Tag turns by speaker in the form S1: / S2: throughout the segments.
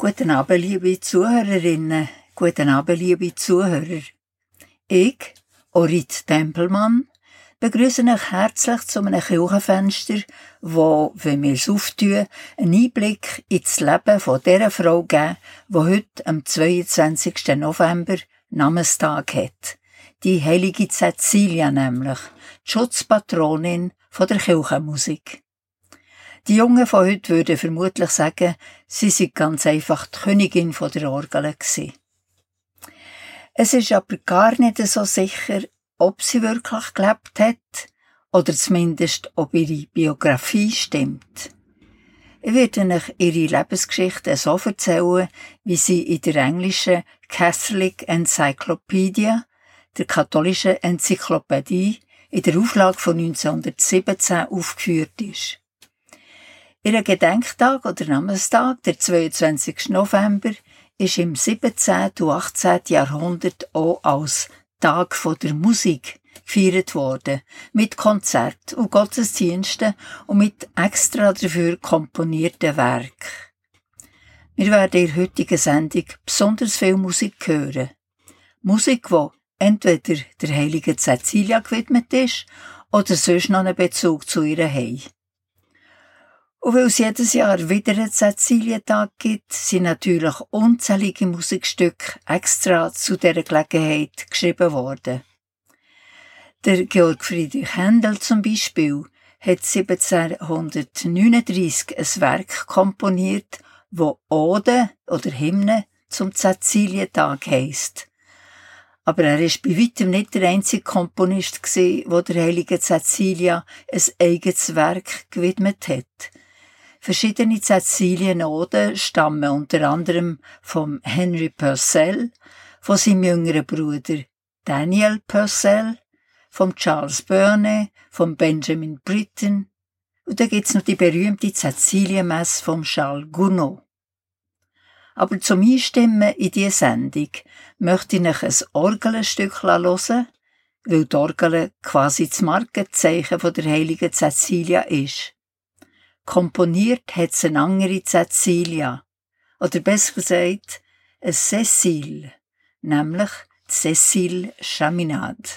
S1: Guten Abend, liebe Zuhörerinnen. Guten Abend, liebe Zuhörer. Ich, Orit Tempelmann, begrüße euch herzlich zu einem Kirchenfenster, wo, wenn wir es auftun, einen Einblick ins Leben von dieser Frau geben, die heute am 22. November Namenstag hat. Die heilige Cecilia nämlich, die Schutzpatronin von der Kirchenmusik. Die Jungen von heute würden vermutlich sagen, sie sind ganz einfach die Königin der Orgel gewesen. Es ist aber gar nicht so sicher, ob sie wirklich gelebt hat oder zumindest ob ihre Biografie stimmt. Ich werde euch ihre Lebensgeschichte so erzählen, wie sie in der englischen Catholic Encyclopedia, der katholischen Enzyklopädie, in der Auflage von 1917 aufgeführt ist. Ihr Gedenktag oder Namenstag, der 22. November, ist im 17. und 18. Jahrhundert auch als Tag der Musik gefeiert worden, mit Konzert und Gottesdiensten und mit extra dafür komponierten Werken. Wir werden in der heutigen Sendung besonders viel Musik hören. Musik, die entweder der heiligen Cecilia gewidmet ist oder sonst noch einen Bezug zu ihr haben. Und weil es jedes Jahr wieder einen Cecilientag gibt, sind natürlich unzählige Musikstücke extra zu dieser Gelegenheit geschrieben worden. Der Georg Friedrich Händel zum Beispiel hat 1739 ein Werk komponiert, wo Ode oder Hymne zum Cecilientag heisst. Aber er ist bei weitem nicht der einzige Komponist wo der heiligen Cecilia ein eigenes Werk gewidmet hat. Verschiedene Cäcilienoden stammen unter anderem vom Henry Purcell, von seinem jüngeren Bruder Daniel Purcell, vom Charles Burney, vom Benjamin Britten und da gibt's noch die berühmte Cäcilienmesse vom Charles Gounod. Aber zum Einstimmen in diese Sendung möchte ich euch ein Orgelstück hören, weil die Orgel quasi das Markenzeichen der heiligen Cäcilia ist. Komponiert hat es eine andere Cecilia. Oder besser gesagt, eine Cecile. Nämlich Cecile Chaminade.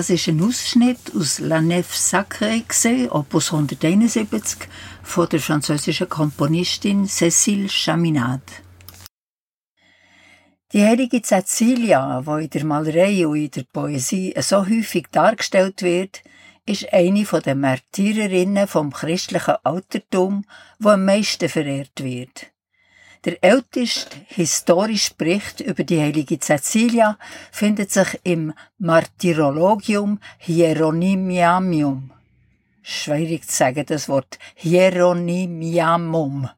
S1: Das ist ein Ausschnitt aus La Nef Sacrée, Opus 171, von der französischen Komponistin Cécile Chaminade. Die heilige Cecilia, die in der Malerei und in der Poesie so häufig dargestellt wird, ist eine der Märtyrerinnen vom christlichen Altertum, die am meisten verehrt wird. Der älteste historische Bericht über die heilige Cecilia findet sich im Martyrologium Hieronymiamium. Schwierig zu sagen, das Wort Hieronymiamum.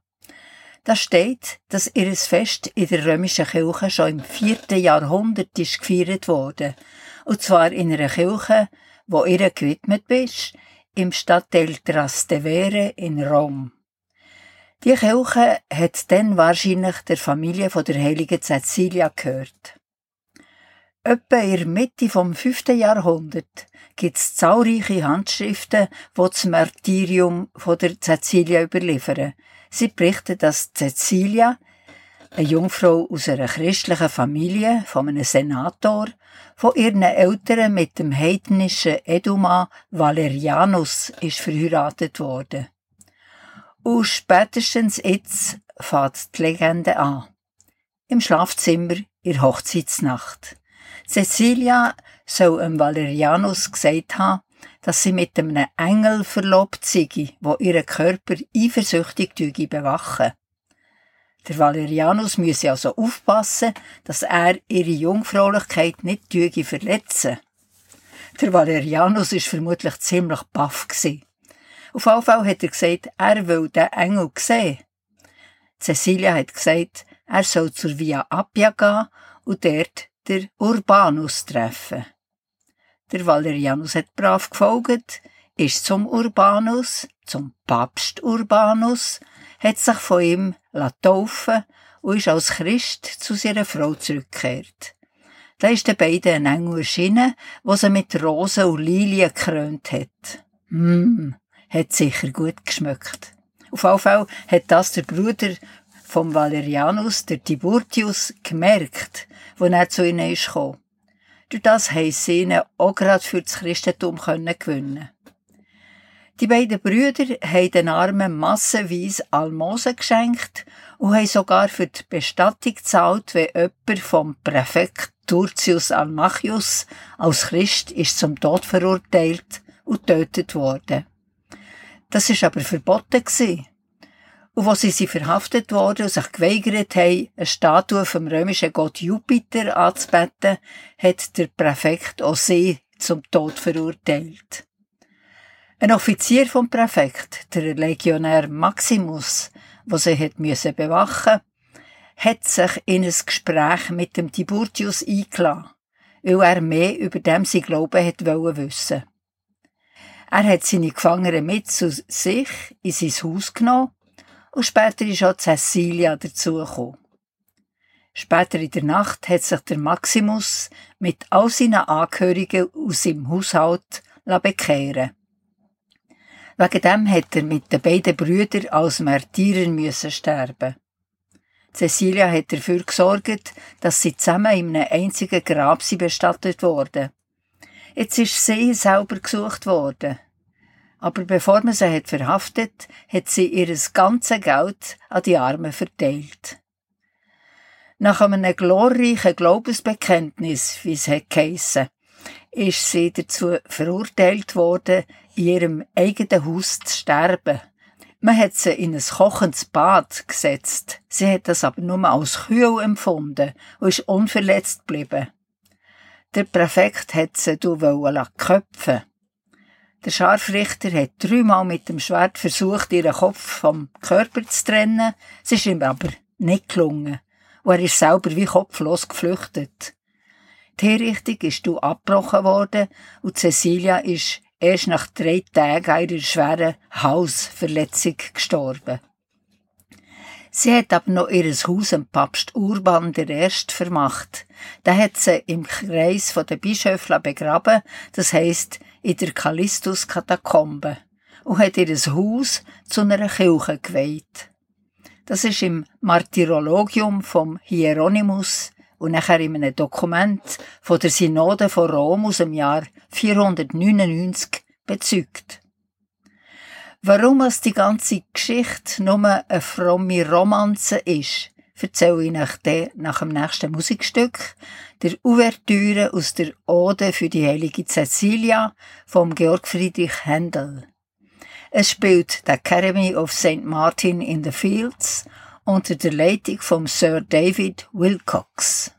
S1: Da steht, dass ihr Fest in der römischen Kirche schon im vierten Jahrhundert ist gefeiert wurde. Und zwar in einer Kirche, wo ihr gewidmet ist, im Stadtteil Trastevere in Rom. Die Kirche hat dann wahrscheinlich der Familie von der heiligen Cecilia gehört. Etwa in der Mitte vom 5. Jahrhundert gibt es zahlreiche Handschriften, die das Martyrium von der Cecilia überliefern. Sie berichten, dass Cecilia, eine Jungfrau aus einer christlichen Familie, von einem Senator, von ihren Eltern mit dem heidnischen Eduma Valerianus ist verheiratet worden. Und spätestens jetzt fährt die Legende an. Im Schlafzimmer in Hochzeitsnacht. Cecilia soll dem Valerianus gesagt haben, dass sie mit einem Engel verlobt sei, wo ihren Körper eifersüchtig bewachen. Der Valerianus müsse also aufpassen, dass er ihre Jungfräulichkeit nicht verletzen. Der Valerianus ist vermutlich ziemlich baff gewesen. Auf jeden Fall hat er gesagt, er will den Engel sehen. Cecilia hat gesagt, er soll zur Via Appia gehen und dort der Urbanus treffen. Der Valerianus hat brav gefolgt, ist zum Urbanus, zum Papst Urbanus, hat sich von ihm taufen und ist als Christ zu seiner Frau zurückgekehrt. Da ist den beiden ein Engel erschienen, wo sie mit Rosen und Lilien gekrönt hat. Hm, hat sicher gut geschmeckt. Auf jeden Fall hat das der Bruder vom Valerianus, der Tiburtius, gemerkt, wo er zu ihnen ist gekommen. Durch das haben sie ihn auch gerade für das Christentum gewinnen Die beiden Brüder haben den Armen massenweise Almosen geschenkt und haben sogar für die Bestattung gezahlt, wenn jemand vom Präfekt Turcius Almachius als Christ ist zum Tod verurteilt und tötet worden. Das ist aber verboten gewesen. Und wo sie sie verhaftet wurden und sich geweigert haben, eine Statue vom römischen Gott Jupiter anzubeten, hat der Präfekt auch sie zum Tod verurteilt. Ein Offizier vom Präfekt, der Legionär Maximus, wo sie hat müssen bewachen, hat sich in ein Gespräch mit dem Tiburtius eingeladen, weil er mehr über dem sie Glauben hat wissen er hat seine Gefangenen mit zu sich in sein Haus genommen und später ist auch Cecilia dazugekommen. Später in der Nacht hat sich der Maximus mit all seinen Angehörigen aus seinem Haushalt bekehren Wegen dem hat er mit den beiden Brüdern als Märtyrer müssen sterben. Cecilia hat dafür gesorgt, dass sie zusammen in einem einzigen Grab sie bestattet wurden. Jetzt ist sie selber gesucht worden. Aber bevor man sie hat verhaftet, hat sie ihr ganzes Geld an die Armen verteilt. Nach einem glorreichen Glaubensbekenntnis, wie es geheissen, ist sie dazu verurteilt worden, in ihrem eigenen Haus zu sterben. Man hat sie in ein kochendes Bad gesetzt. Sie hat das aber nur als kühl empfunden und ist unverletzt geblieben. Der Präfekt hat sie köpfen. Der Scharfrichter hat dreimal mit dem Schwert versucht, ihren Kopf vom Körper zu trennen. Es ist ihm aber nicht gelungen. Und er ist selber wie kopflos geflüchtet. Die Hinrichtung ist du abgebrochen worden und Cecilia ist erst nach drei Tagen ihrer schweren Hausverletzung gestorben. Sie hat aber noch ihr Haus dem Papst Urban I. vermacht. Da hat sie im Kreis der Bischöfler begraben, das heisst in der Callistus-Katakombe, und hat ihr Haus zu einer Kirche geweiht. Das ist im Martyrologium vom Hieronymus und nachher in einem Dokument von der Synode von Rom aus dem Jahr 499 bezeugt. Warum es die ganze Geschichte nur eine fromme Romanze ist, erzähle ich euch nach dem nächsten Musikstück, der Ouvertüre aus der Ode für die heilige Cecilia vom Georg Friedrich Händel. Es spielt die Academy of St. Martin in the Fields unter der Leitung von Sir David Wilcox.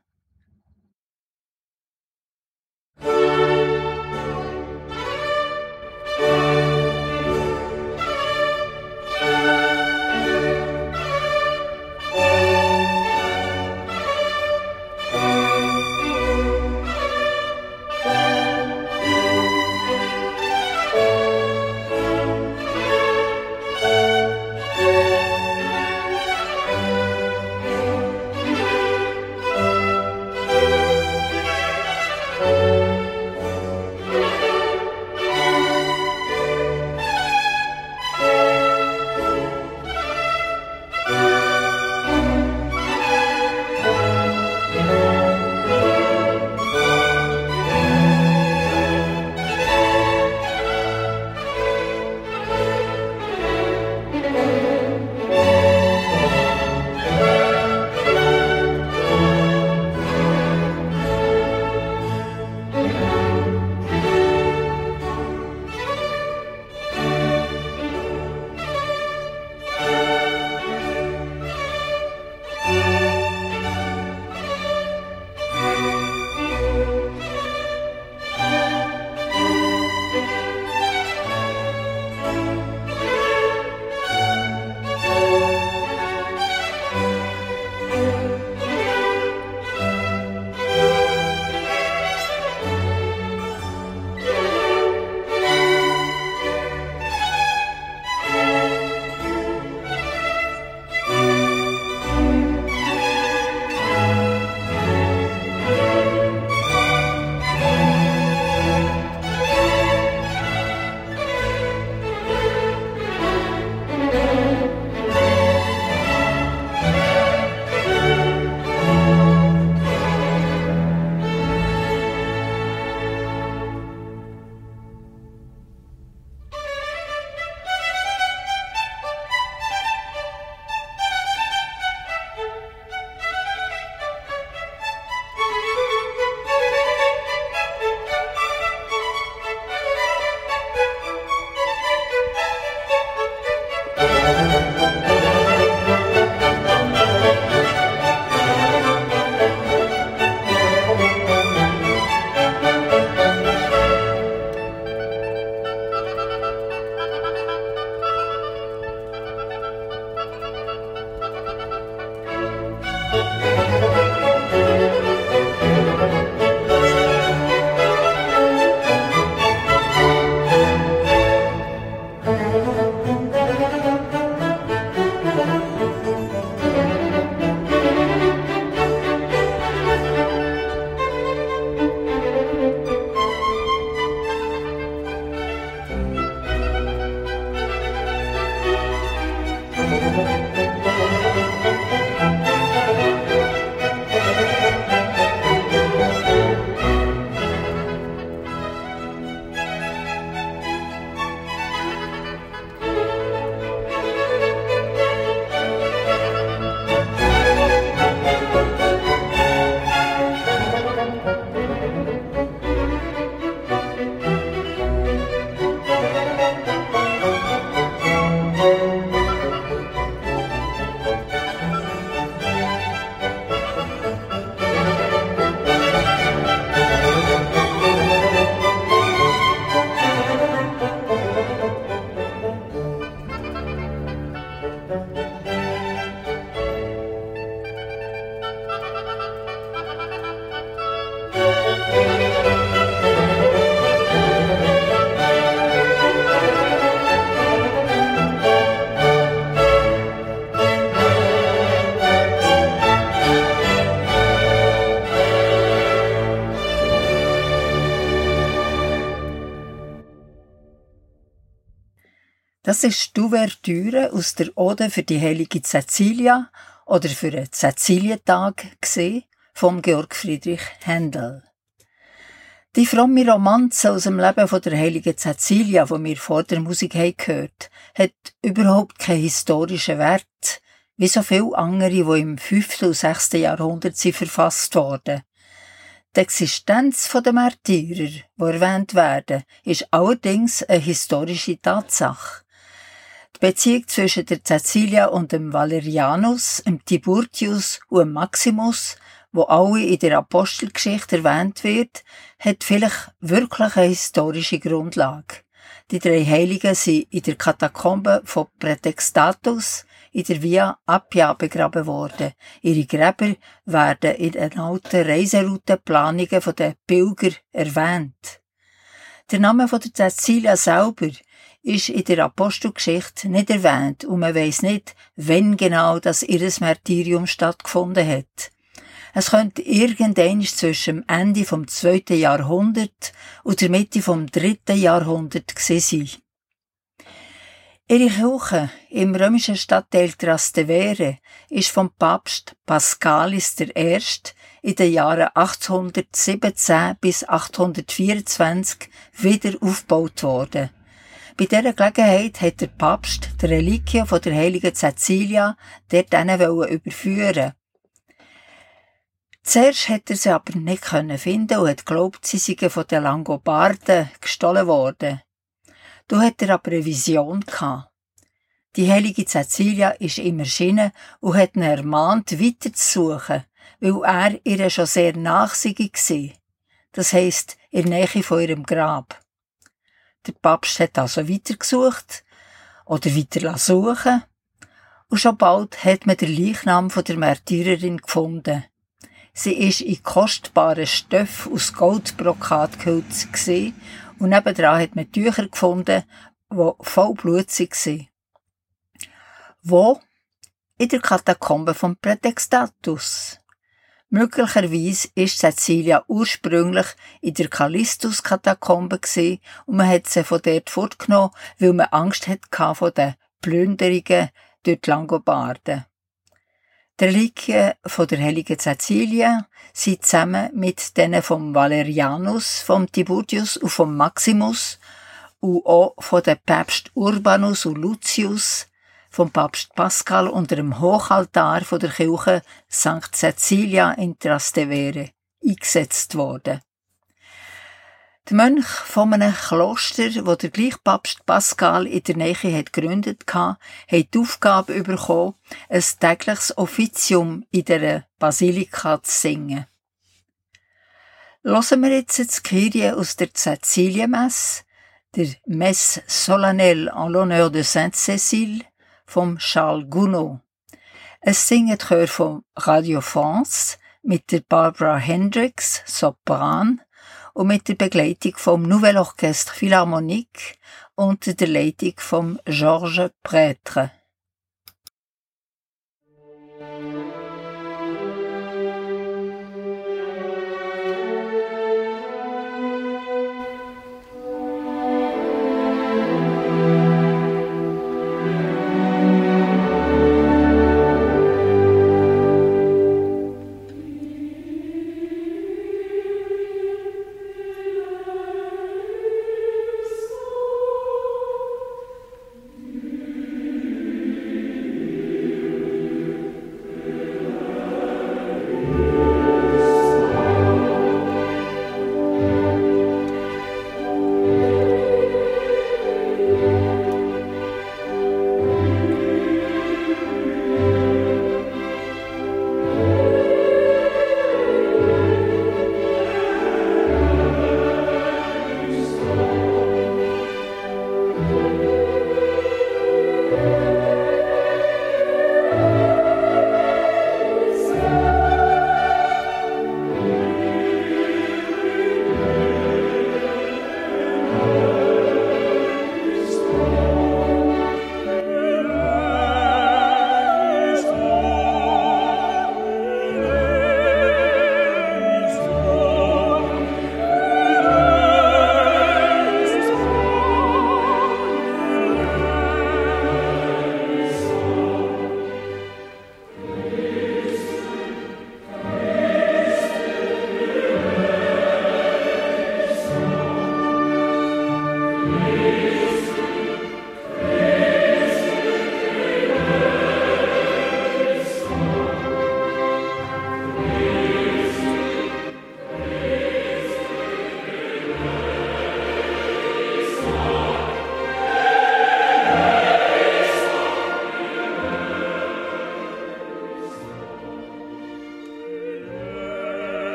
S1: Die Ouvertüre aus der Ode für die heilige Cecilia oder für einen Cecilientag gesehen vom Georg Friedrich Händel. Die fromme Romanze aus dem Leben von der heiligen Cecilia, wo wir vor der Musik haben gehört, hat überhaupt keinen historischen Wert, wie so viele andere, die im 5. und 6. Jahrhundert sind verfasst worden. Die Existenz der Märtyrer, die erwähnt werden, ist allerdings eine historische Tatsache. Beziehung zwischen der Cecilia und dem Valerianus, dem Tiburtius und dem Maximus wo alle in der Apostelgeschichte erwähnt wird, hat vielleicht wirklich eine historische Grundlage. Die drei Heiligen sind in der Katakombe von Prätextatus in der Via Appia begraben worden. Ihre Gräber werden in den alten Reiseroutenplanungen der Pilger erwähnt. Der Name von der Cecilia selber ist in der Apostelgeschichte nicht erwähnt und man weiß nicht, wann genau das ihres Martyrium stattgefunden hat. Es könnte irgendein zwischen dem Ende vom zweiten Jahrhundert und der Mitte vom dritten Jahrhundert gewesen sein. Ihre Kirche im römischen Stadtteil Trastevere ist vom Papst Pascalis I. in den Jahren 817 bis 824 wieder aufgebaut worden. Bei dieser Gelegenheit hat der Papst die Reliquie von der heiligen Cecilia dort überführen Zuerst hätte er sie aber nicht finden und hat glaubt, sie seien von den Langobarden gestohlen worden. Du hat er aber eine Vision gehabt. Die heilige Cecilia ist ihm erschienen und hat ihn ermahnt, weiterzusuchen, weil er ihr schon sehr nachsichtig war. Das heisst, in der Nähe von ihrem Grab. Der Papst hat also weitergesucht oder weiter suchen und schon bald hat man den Leichnam von der Märtyrerin gefunden. Sie ist in kostbaren Stoffen aus Goldbrokat gehüllt und nebendran hat man Tücher gefunden, die voll Blut waren. Wo? In der Katakombe vom Prätextatus. Möglicherweise ist Cecilia ursprünglich in der Callistus-Katakombe und man hat sie von dort fortgenommen, weil man Angst hatte vor den Plünderungen durch die Langobarden. Die Reliquien von der heiligen Cecilia sind zusammen mit denen vom Valerianus, vom Tiburius und vom Maximus und auch von den Päpst Urbanus und Lucius, vom Papst Pascal unter dem Hochaltar von der Kirche St. Cecilia in Trastevere eingesetzt worden. Der Mönch von einem Kloster, wo der gleiche Papst Pascal in der Nähe hat gegründet hat, hat die Aufgabe bekommen, ein tägliches Offizium in der Basilika zu singen. Hören wir jetzt das Kyrie aus der Cäcilienmesse, der Messe solennelle en l'honneur de Sainte Cécile vom Charles Gounod. Es singt Chör von Radio France mit der Barbara Hendricks, Sopran, und mit der Begleitung vom Nouvel Orchestre Philharmonique unter der Leitung von Georges Prêtre.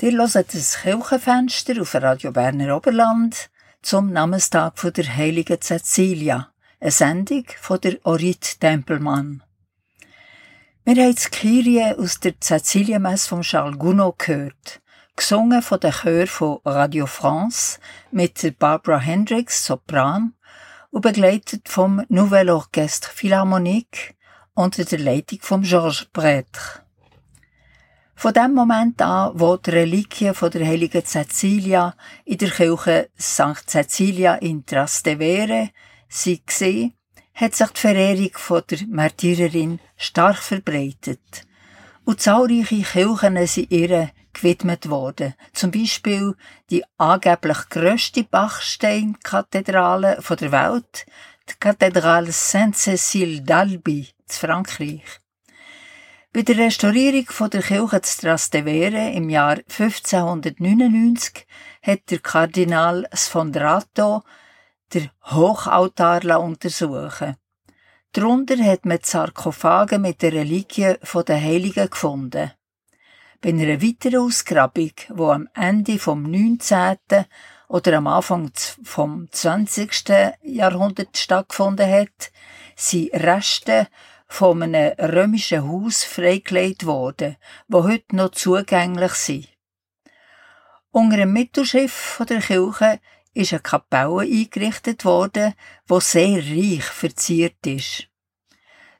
S1: Ihr hört das Kirchenfenster auf Radio Berner Oberland zum Namenstag von der heiligen Cecilia, eine Sendung von der Orit Tempelmann. Wir haben die Kyrie aus der Cecilienmesse von Charles Gounod gehört, gesungen von der Chör von Radio France mit der Barbara Hendricks, Sopran, und begleitet vom Nouvel Orchestre Philharmonique unter der Leitung von Georges Prêtre. Von dem Moment an, wo die Reliquien von der heiligen Cecilia in der Kirche St. Cecilia in Trastevere sie gesehen, hat sich die Verehrung von der Märtyrerin stark verbreitet. Und zahlreiche Kirchen sind ihr gewidmet worden. Zum Beispiel die angeblich grösste Bachsteinkathedrale der Welt, die Kathedrale Sainte-Cécile d'Albi in Frankreich. Bei der Restaurierung von der Kirche zu Trastevere im Jahr 1599 hat der Kardinal Sfondrato der Hochaltar untersuchen. Darunter hat man Sarkophage mit den Reliquien der Heiligen gefunden. Bei einer weiteren Ausgrabung, die am Ende vom 19. oder am Anfang vom 20. Jahrhundert stattgefunden hat, sind Reste von einem römischen Haus freigelegt worden, wo heute noch zugänglich sind. Unter dem Mittelschiff der Kirche ist eine Kapelle eingerichtet worden, wo sehr reich verziert ist.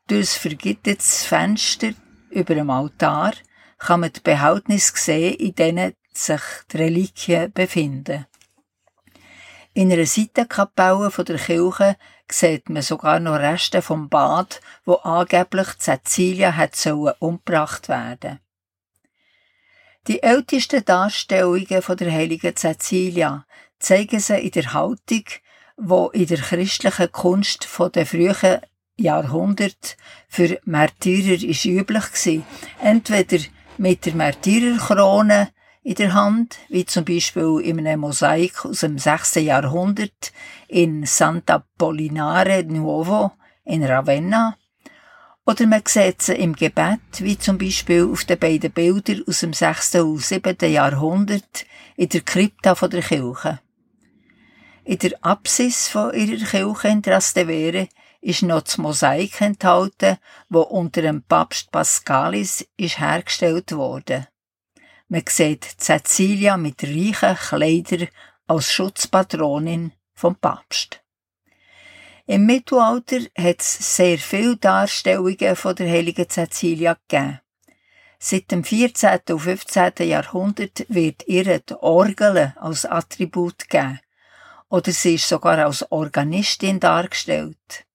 S1: Durch das vergittetes Fenster über dem Altar kann man die Behältnisse sehen, in denen sich die Reliquien befinden. In einer Seitenkapelle der Kirche sieht man sogar noch Reste vom Bad, wo angeblich Cecilia hat sollen umgebracht werden. Die ältesten Darstellungen von der heiligen Cecilia zeigen sie in der Haltung, wo in der christlichen Kunst von der frühen Jahrhundert für Märtyrer ist üblich war. Entweder mit der Märtyrerkrone in der Hand, wie zum Beispiel in einem Mosaik aus dem 6. Jahrhundert in Santa Pollinare Nuovo in Ravenna. Oder man sieht sie im Gebet, wie zum Beispiel auf den beiden Bildern aus dem 6. und 7. Jahrhundert in der Krypta der Kirche. In der Apsis von ihrer Kirche in Trastevere ist noch das Mosaik enthalten, wo unter dem Papst Pascalis ist hergestellt wurde. Man sieht Cecilia mit reichen Kleidern als Schutzpatronin vom Papst. Im Mittelalter hat es sehr viele Darstellungen von der heiligen Cecilia gegeben. Seit dem 14. und 15. Jahrhundert wird ihr die Orgel als Attribut gegeben. Oder sie ist sogar als Organistin dargestellt.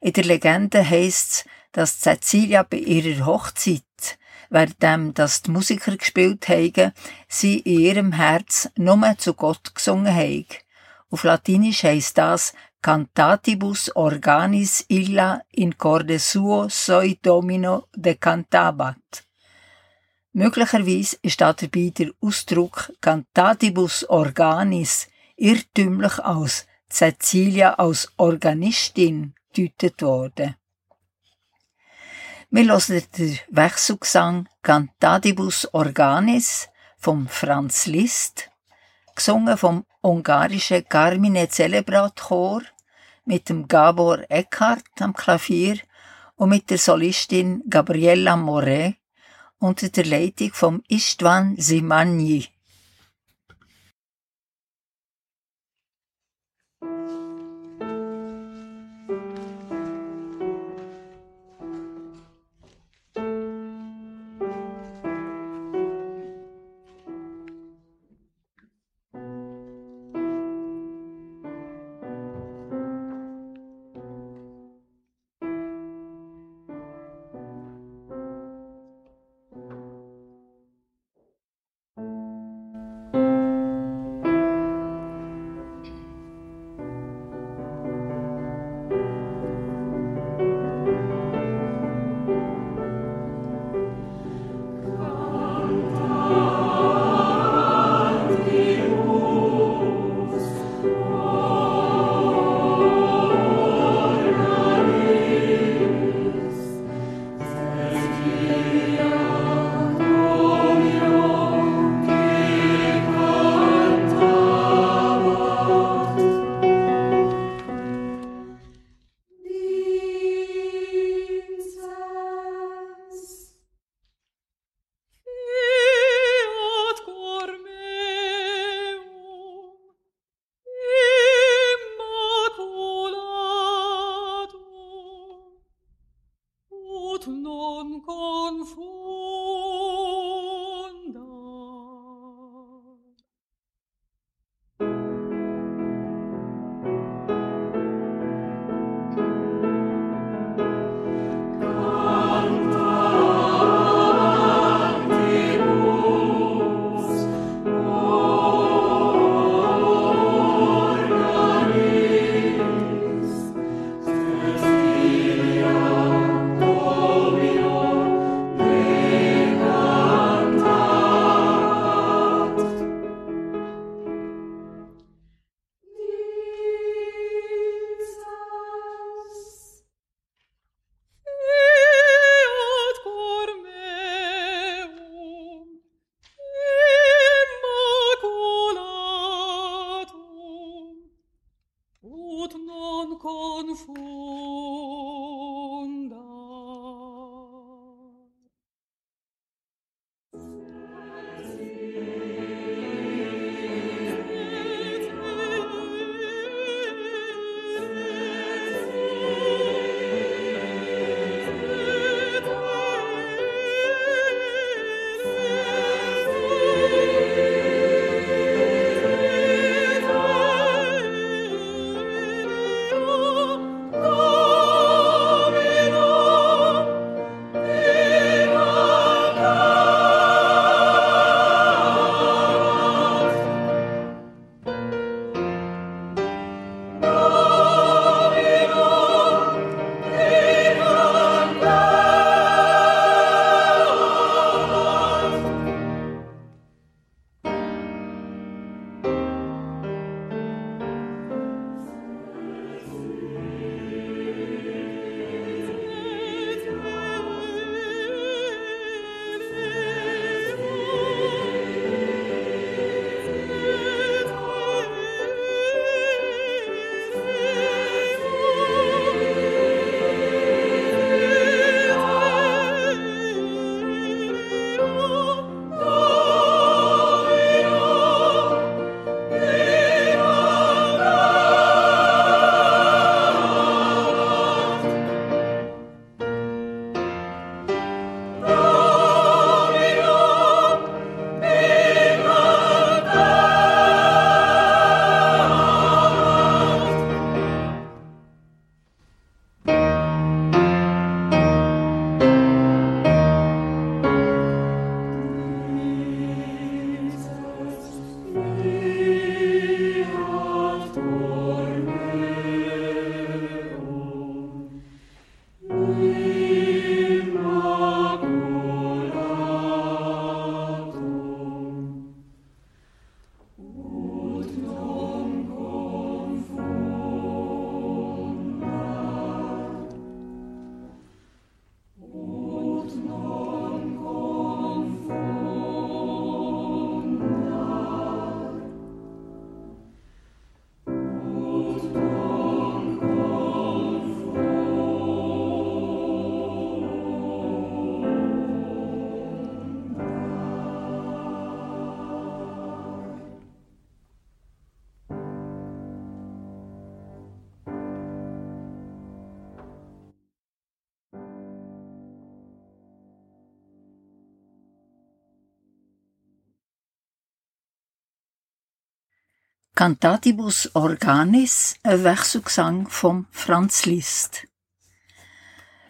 S1: In der Legende heisst es, dass Cecilia bei ihrer Hochzeit währenddem dass die Musiker gespielt haben, sie in ihrem Herz nur zu Gott gesungen haben. Auf Latinisch heisst das Cantatibus organis illa in corde suo soi domino de cantabat. Möglicherweise ist dabei der Ausdruck Cantatibus organis irrtümlich als Cecilia als Organistin gedeutet worden. Wir hören den Wechselgesang Cantadibus Organis vom Franz Liszt, gesungen vom ungarischen Carmine Celebrat Chor mit dem Gabor Eckhart am Klavier und mit der Solistin Gabriella Moret unter der Leitung vom Istvan Simagni. Cantatibus Organis, ein Wechselgesang vom Franz Liszt.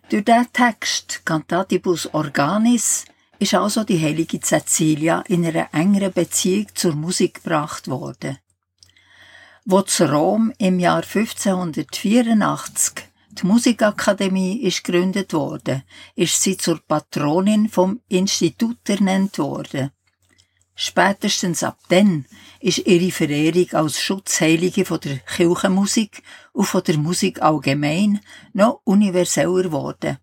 S1: Durch diesen Text Cantatibus Organis ist also die heilige Cecilia in einer engeren Beziehung zur Musik gebracht worden. Wo zu Rom im Jahr 1584 die Musikakademie ist gegründet worden, ist sie zur Patronin vom Institut ernannt worden. Spätestens ab dann ist ihre Verehrung als Schutzheilige von der Kirchenmusik und von der Musik allgemein noch universeller geworden.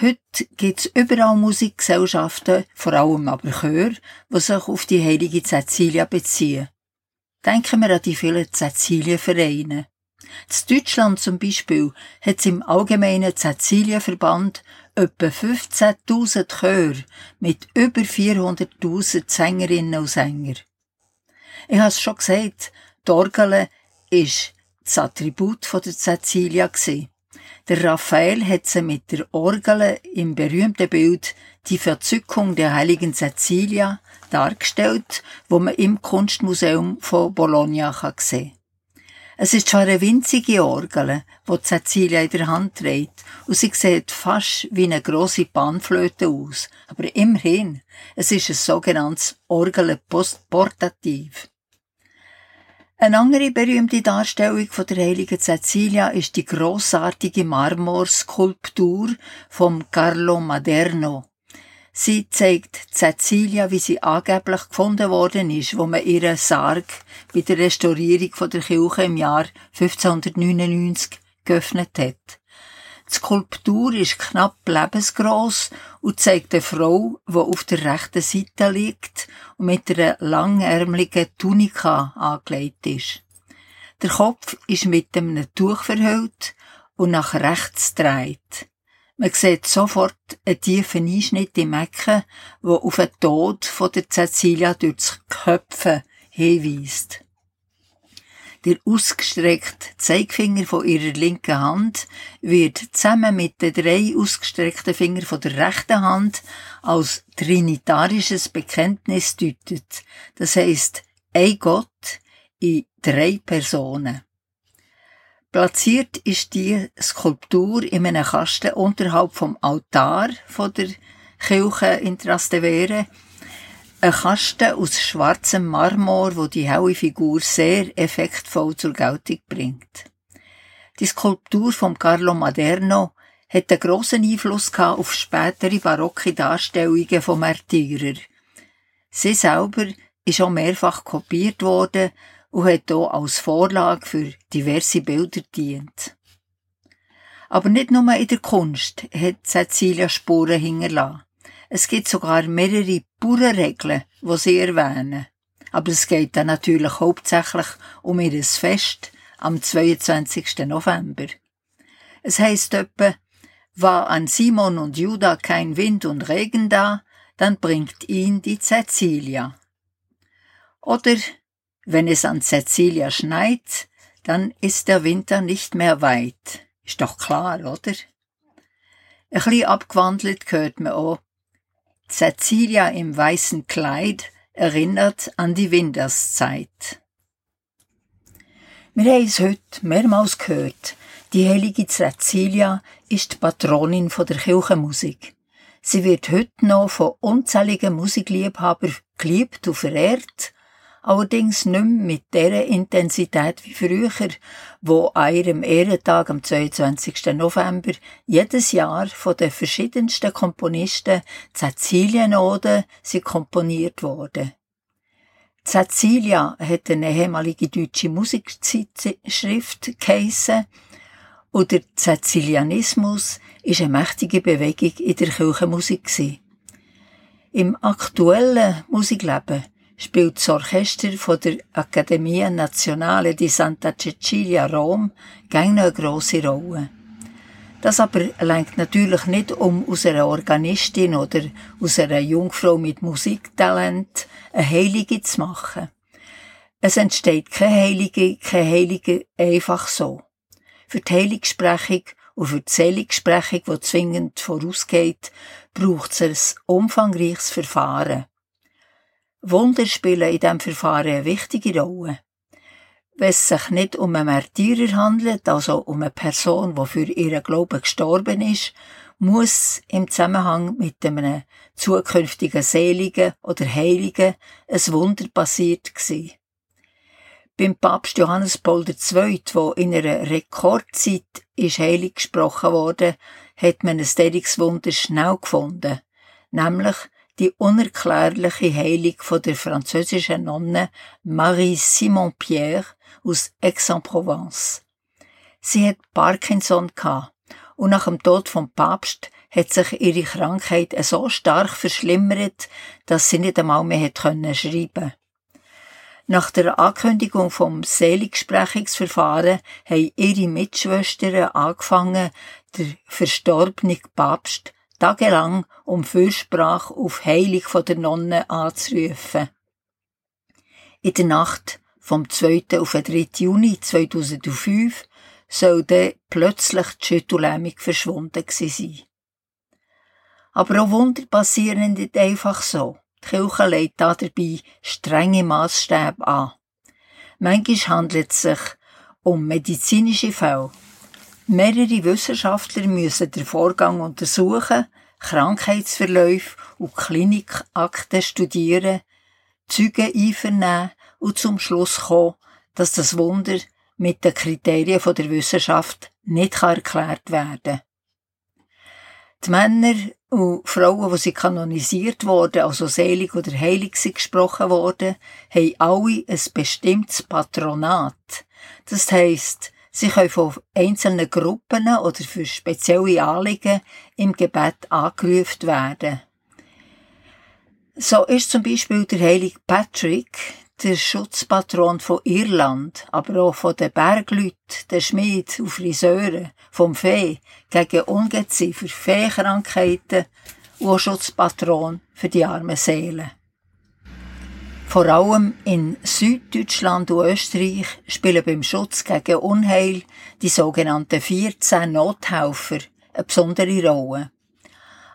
S1: Heute gibt es überall Musikgesellschaften, vor allem aber Chöre, die sich auf die heilige Cecilia beziehen. Denken wir an die vielen Cäcilienvereine. In Deutschland zum Beispiel hat es im allgemeinen Cäcilienverband etwa 15.000 Chöre mit über 400.000 Sängerinnen und Sänger. Ich habe es schon gesagt, die Orgel ist das Attribut der Cecilia. Der Raphael hat sie mit der Orgel im berühmten Bild Die Verzückung der heiligen Cecilia dargestellt, wo man im Kunstmuseum von Bologna sehen kann. Es ist schon eine winzige Orgel, die Cecilia in der Hand trägt, und sie sieht fast wie eine grosse Panflöte aus. Aber immerhin, es ist ein sogenanntes Orgelportativ. Eine andere berühmte Darstellung von der heiligen Cecilia ist die großartige Marmorskulptur vom Carlo Maderno. Sie zeigt Cecilia, wie sie angeblich gefunden worden ist, wo man ihren Sarg bei der Restaurierung von der Kirche im Jahr 1599 geöffnet hat. Die Skulptur ist knapp lebensgroß und zeigt eine Frau, die auf der rechten Seite liegt und mit einer langärmeligen Tunika angelegt ist. Der Kopf ist mit einem Tuch verhüllt und nach rechts dreht. Man sieht sofort einen tiefen Einschnitt im Ecken, der auf den Tod von der Cecilia durch das Köpfen hinweist. Der ausgestreckte Zeigefinger von ihrer linken Hand wird zusammen mit den drei ausgestreckten Fingern von der rechten Hand als trinitarisches Bekenntnis deutet. Das heißt, ein Gott in drei Personen. Platziert ist die Skulptur in einem Kasten unterhalb vom Altar von der Kirche in Trastevere. Ein Kasten aus schwarzem Marmor, wo die helle Figur sehr effektvoll zur Geltung bringt. Die Skulptur von Carlo Maderno hat einen grossen Einfluss auf spätere barocke Darstellungen von Märtyrern. Sie selber ist auch mehrfach kopiert worden und hat hier als Vorlage für diverse Bilder dient. Aber nicht nur in der Kunst hat Cecilia Spuren hinterlassen. Es gibt sogar mehrere Bauernregeln, die sie erwähnen. Aber es geht dann natürlich hauptsächlich um ihr Fest am 22. November. Es heißt etwa, war an Simon und Judah kein Wind und Regen da, dann bringt ihn die Cecilia. Oder wenn es an Cecilia schneit, dann ist der Winter nicht mehr weit. Ist doch klar, oder? Ein bisschen abgewandelt hört man auch. Cecilia im weißen Kleid erinnert an die Winterszeit. Wir haben es heute mehrmals gehört. Die heilige Cecilia ist die Patronin der Kirchenmusik. Sie wird heute noch von unzähligen Musikliebhabern geliebt und verehrt allerdings nicht mehr mit der Intensität wie früher, wo an ihrem Ehrentag am 22. November jedes Jahr von den verschiedensten Komponisten Cäcilienoden sie komponiert wurde. Cecilia hat eine ehemalige deutsche Musikzeitschrift geheissen und der Cäcilianismus ist eine mächtige Bewegung in der Kirchenmusik. Im aktuellen Musikleben spielt das Orchester von der Accademia Nazionale di Santa Cecilia Rom gerne eine grosse Rolle. Das aber lenkt natürlich nicht, um aus einer Organistin oder aus einer Jungfrau mit Musiktalent eine Heilige zu machen. Es entsteht keine Heilige, keine Heilige einfach so. Für die Heiligsprechung und für die Seligsprechung, die zwingend vorausgeht, braucht es ein umfangreiches Verfahren. Wunder spielen in diesem Verfahren eine wichtige Rolle. wenn es sich nicht um einen Märtyrer handelt, also um eine Person, die für ihren Glauben gestorben ist, muss im Zusammenhang mit einem zukünftigen Seligen oder Heiligen ein Wunder passiert sein. Beim Papst Johannes Paul II., wo in einer Rekordzeit ist heilig gesprochen wurde, hat man ein derartiges Wunder schnell gefunden, nämlich die unerklärliche Heilung von der französischen Nonne Marie Simon Pierre aus Aix-en-Provence. Sie hat Parkinson und nach dem Tod vom Papst hat sich ihre Krankheit so stark verschlimmert, dass sie nicht einmal mehr hat können schreiben. Nach der Ankündigung vom Seligsprechungsverfahren haben ihre Mitschwestern angefangen, der verstorbene Papst tagelang um Fürsprache auf Heilig von der Nonne anzurufen. In der Nacht vom 2. auf den 3. Juni 2005 soll dann plötzlich die Schüttellähmung verschwunden sein. Aber auch Wunder passieren nicht einfach so. Die Kirche legt dabei strenge Maßstäbe an. Manchmal handelt es sich um medizinische Fälle. Mehrere Wissenschaftler müssen den Vorgang untersuchen, Krankheitsverläufe und Klinikakten studieren, Zeugen einvernehmen und zum Schluss kommen, dass das Wunder mit den Kriterien der Wissenschaft nicht erklärt werden kann. Die Männer und Frauen, die sie kanonisiert wurden, also selig oder heilig sind gesprochen worden, haben alle ein bestimmtes Patronat. Das heisst, sie können von einzelnen Gruppen oder für spezielle Anliegen im Gebet angerufen werden. So ist zum Beispiel der heilige Patrick der Schutzpatron von Irland, aber auch von den Bergleuten, den Schmied und Friseuren, vom Fee, gegen Ungeziefer, Feekrankheiten und auch Schutzpatron für die armen Seelen. Vor allem in Süddeutschland und Österreich spielen beim Schutz gegen Unheil die sogenannten 14 Nothelfer eine besondere Rolle.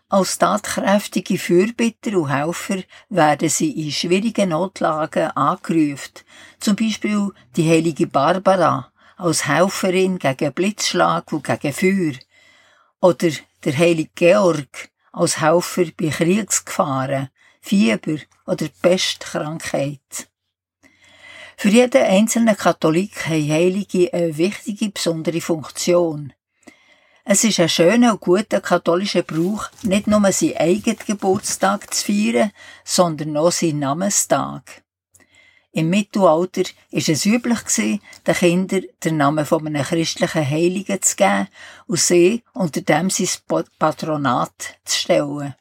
S1: Als tatkräftige Fürbitter und Helfer werden sie in schwierigen Notlagen angerufen. Zum Beispiel die heilige Barbara als Helferin gegen Blitzschlag und gegen Feuer. Oder der heilige Georg als Helfer bei Kriegsgefahren, Fieber oder Pestkrankheit. Für jeden einzelnen Katholik haben Heilige eine wichtige, besondere Funktion. Es ist ein schöner und guter katholischer Brauch, nicht nur seinen eigenen Geburtstag zu feiern, sondern auch seinen Namenstag. Im Mittelalter war es üblich, den Kindern den Namen von einem christlichen Heiligen zu geben und sie unter dem sein Patronat zu stellen.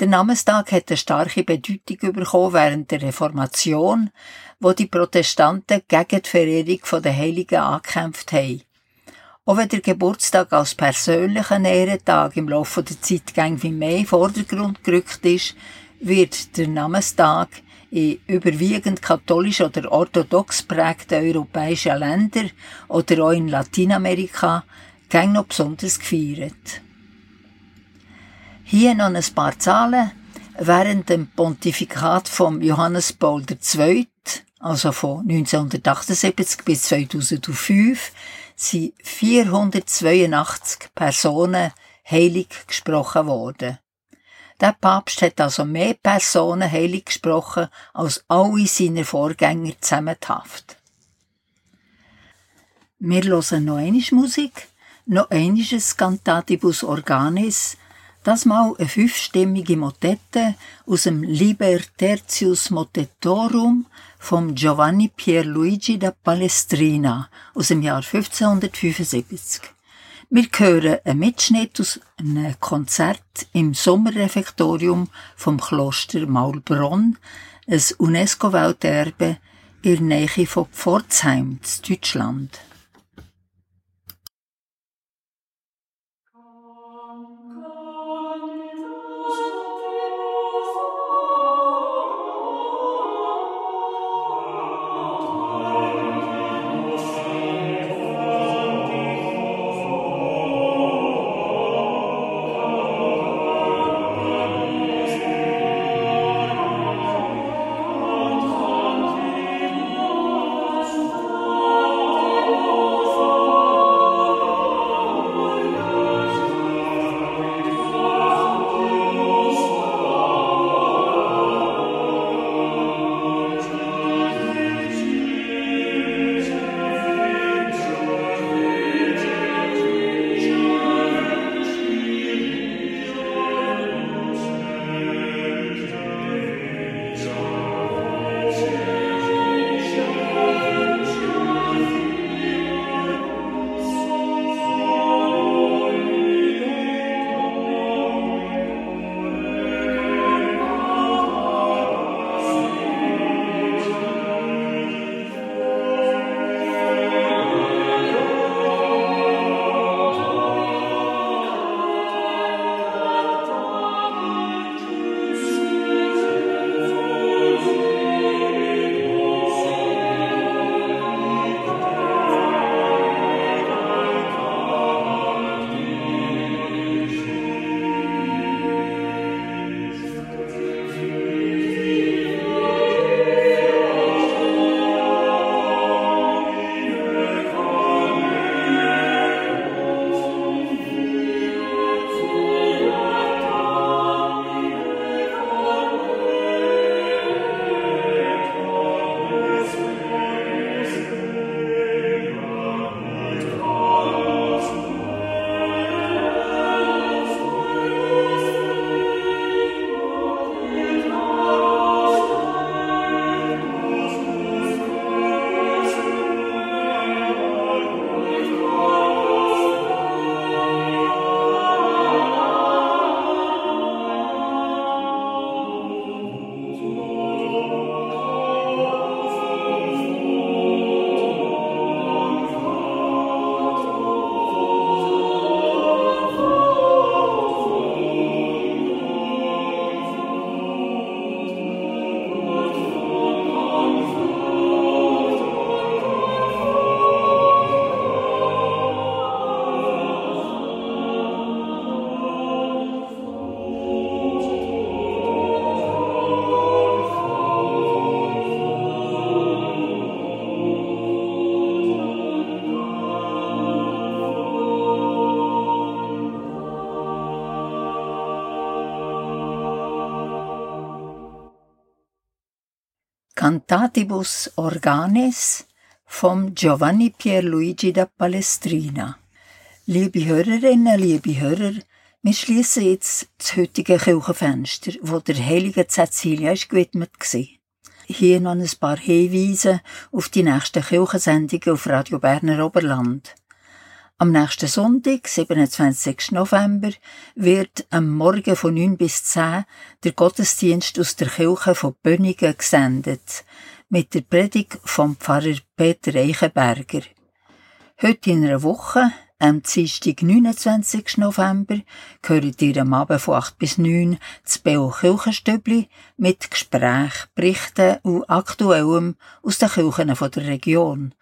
S1: Der Namenstag hat eine starke Bedeutung bekommen während der Reformation, wo die Protestanten gegen die Verehrung der Heiligen angekämpft haben. Auch wenn der Geburtstag als persönlicher Ehrentag im Laufe der Zeit wie mehr in Vordergrund gerückt ist, wird der Namenstag in überwiegend katholisch oder orthodox prägten europäischen Ländern oder auch in Lateinamerika gäng noch besonders gefeiert. Hier noch ein paar Zahlen. Während dem Pontifikat von Johannes Paul II., also von 1978 bis 2005, sind 482 Personen heilig gesprochen worden. Der Papst hat also mehr Personen heilig gesprochen als alle seine Vorgänger zusammenhaft. Wir hören noch einmal Musik, noch einmal Cantatibus Organis, das mal eine fünfstimmige Motette aus dem Liber Tertius Motetorum vom Giovanni Pierluigi da Palestrina aus dem Jahr 1575. Wir hören einen Mitschnitt aus einem Konzert im Sommerrefektorium vom Kloster Maulbronn, ein UNESCO-Welterbe in der Nähe von Pforzheim, Deutschland. Cantatibus Organis vom Giovanni Pierluigi da Palestrina. Liebe Hörerinnen, liebe Hörer, wir schließen jetzt das heutige Kirchenfenster, wo der heiligen Cecilia gewidmet war. Hier noch ein paar Hinweise auf die nächsten Kirchensendungen auf Radio Berner Oberland. Am nächsten Sonntag, 27. November, wird am Morgen von 9 bis 10 der Gottesdienst aus der Kirche von Bönnigen gesendet, mit der Predigt vom Pfarrer Peter Eichenberger. Heute in einer Woche, am Dienstag, 29. November, gehört ihr am Abend von 8 bis 9 das Beo Kirchenstübli mit Gespräch, Berichten und Aktuellem aus den Kirchen der Region.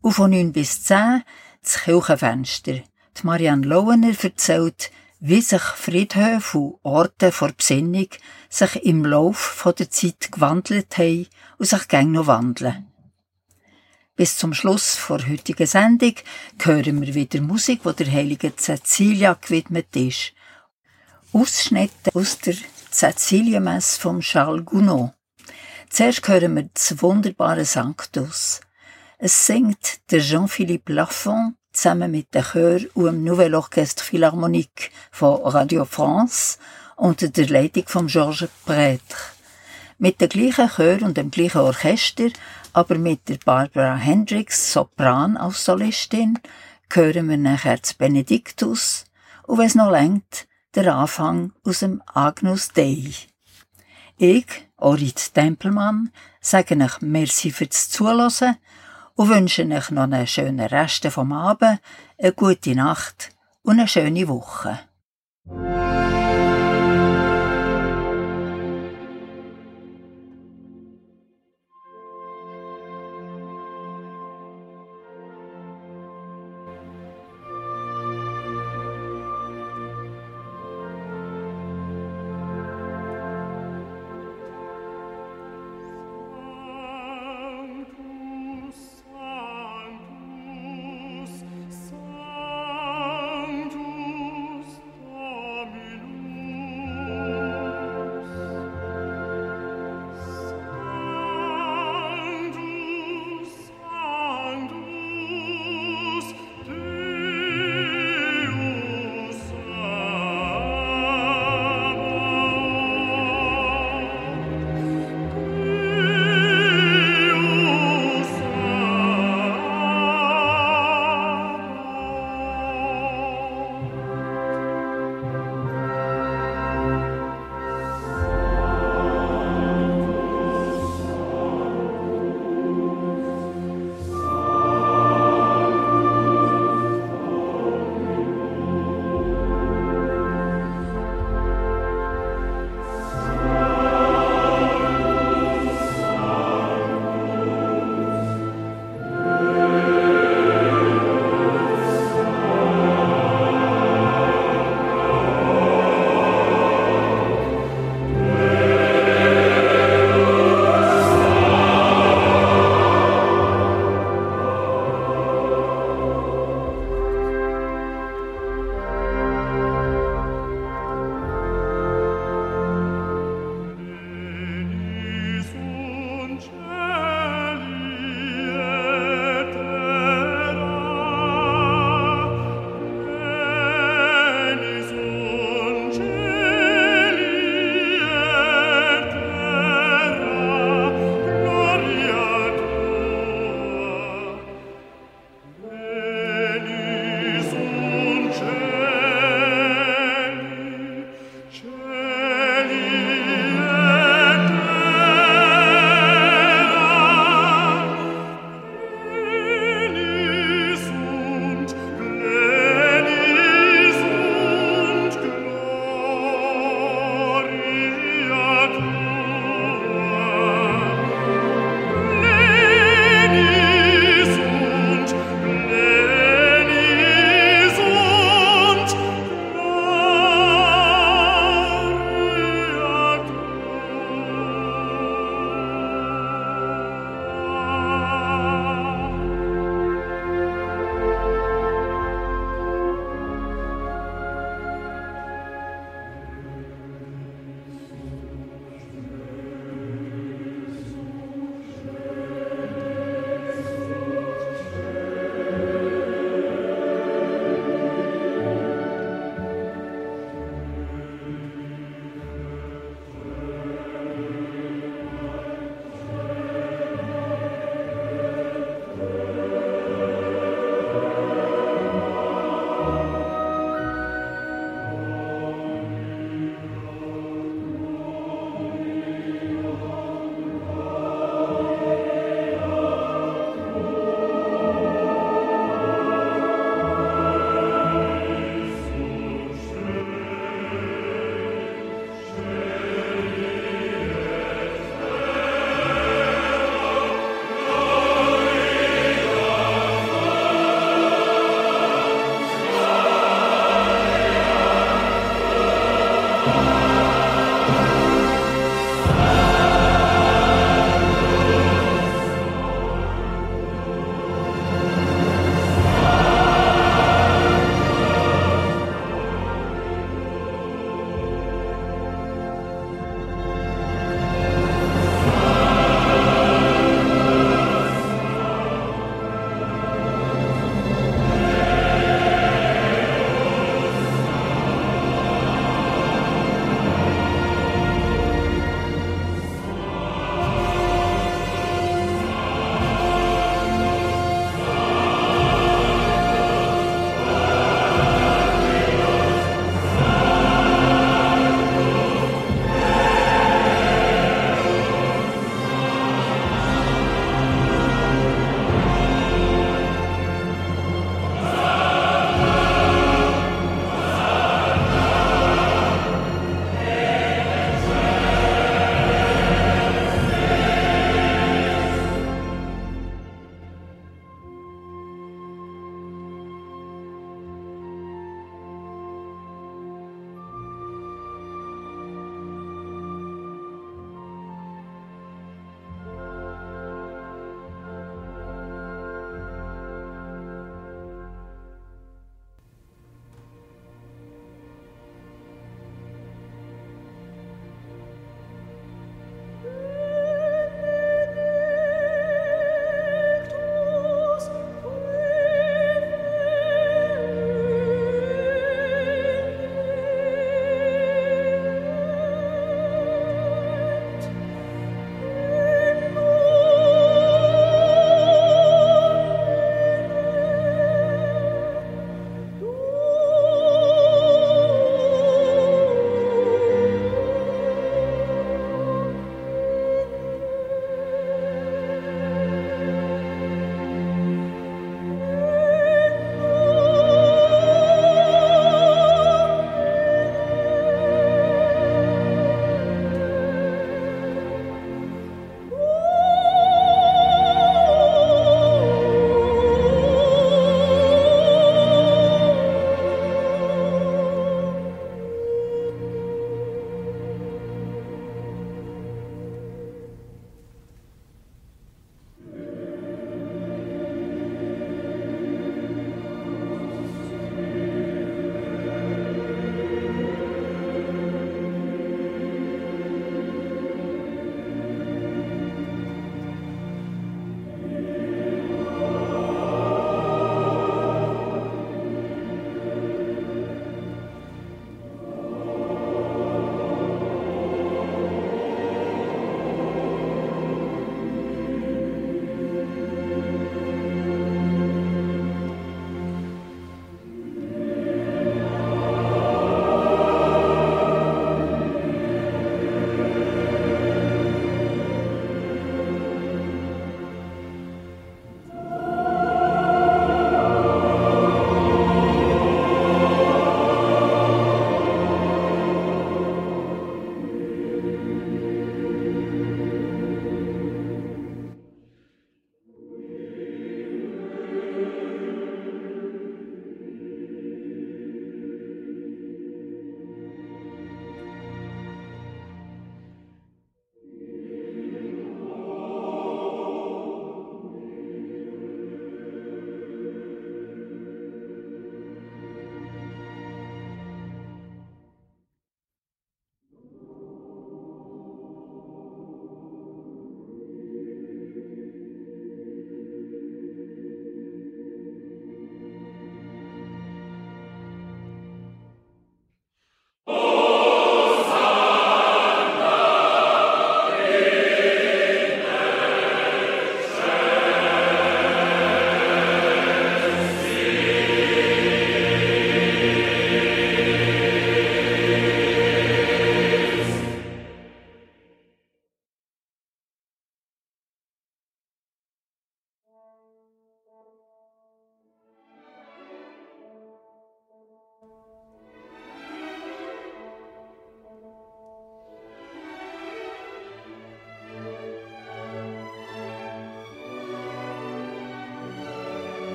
S1: Und von 9 bis 10 das Kirchenfenster. Die Marianne Lowener erzählt, wie sich Friedhöfe und Orte vor Besinnung sich im Lauf der Zeit gewandelt haben und sich gern noch wandeln. Bis zum Schluss der heutigen Sendung hören wir wieder Musik, die der heiligen Cecilia gewidmet ist. Ausschnitte aus der Cecilienmesse von Charles Gounod. Zuerst hören wir das wunderbare Sanctus. Es singt der Jean-Philippe Lafont zusammen mit der Chör und dem Nouvel Orchestre Philharmonique von Radio France unter der Leitung von Georges Prêtre. Mit der gleichen Chör und dem gleichen Orchester, aber mit der Barbara Hendricks Sopran als Solistin, hören wir nachher das Benediktus und wenn es noch längt, der Anfang aus dem Agnus Dei. Ich, Orit Tempelmann, sage euch Merci fürs Zuhören und wünsche euch noch einen schönen Rest vom Abend, eine gute Nacht und eine schöne Woche.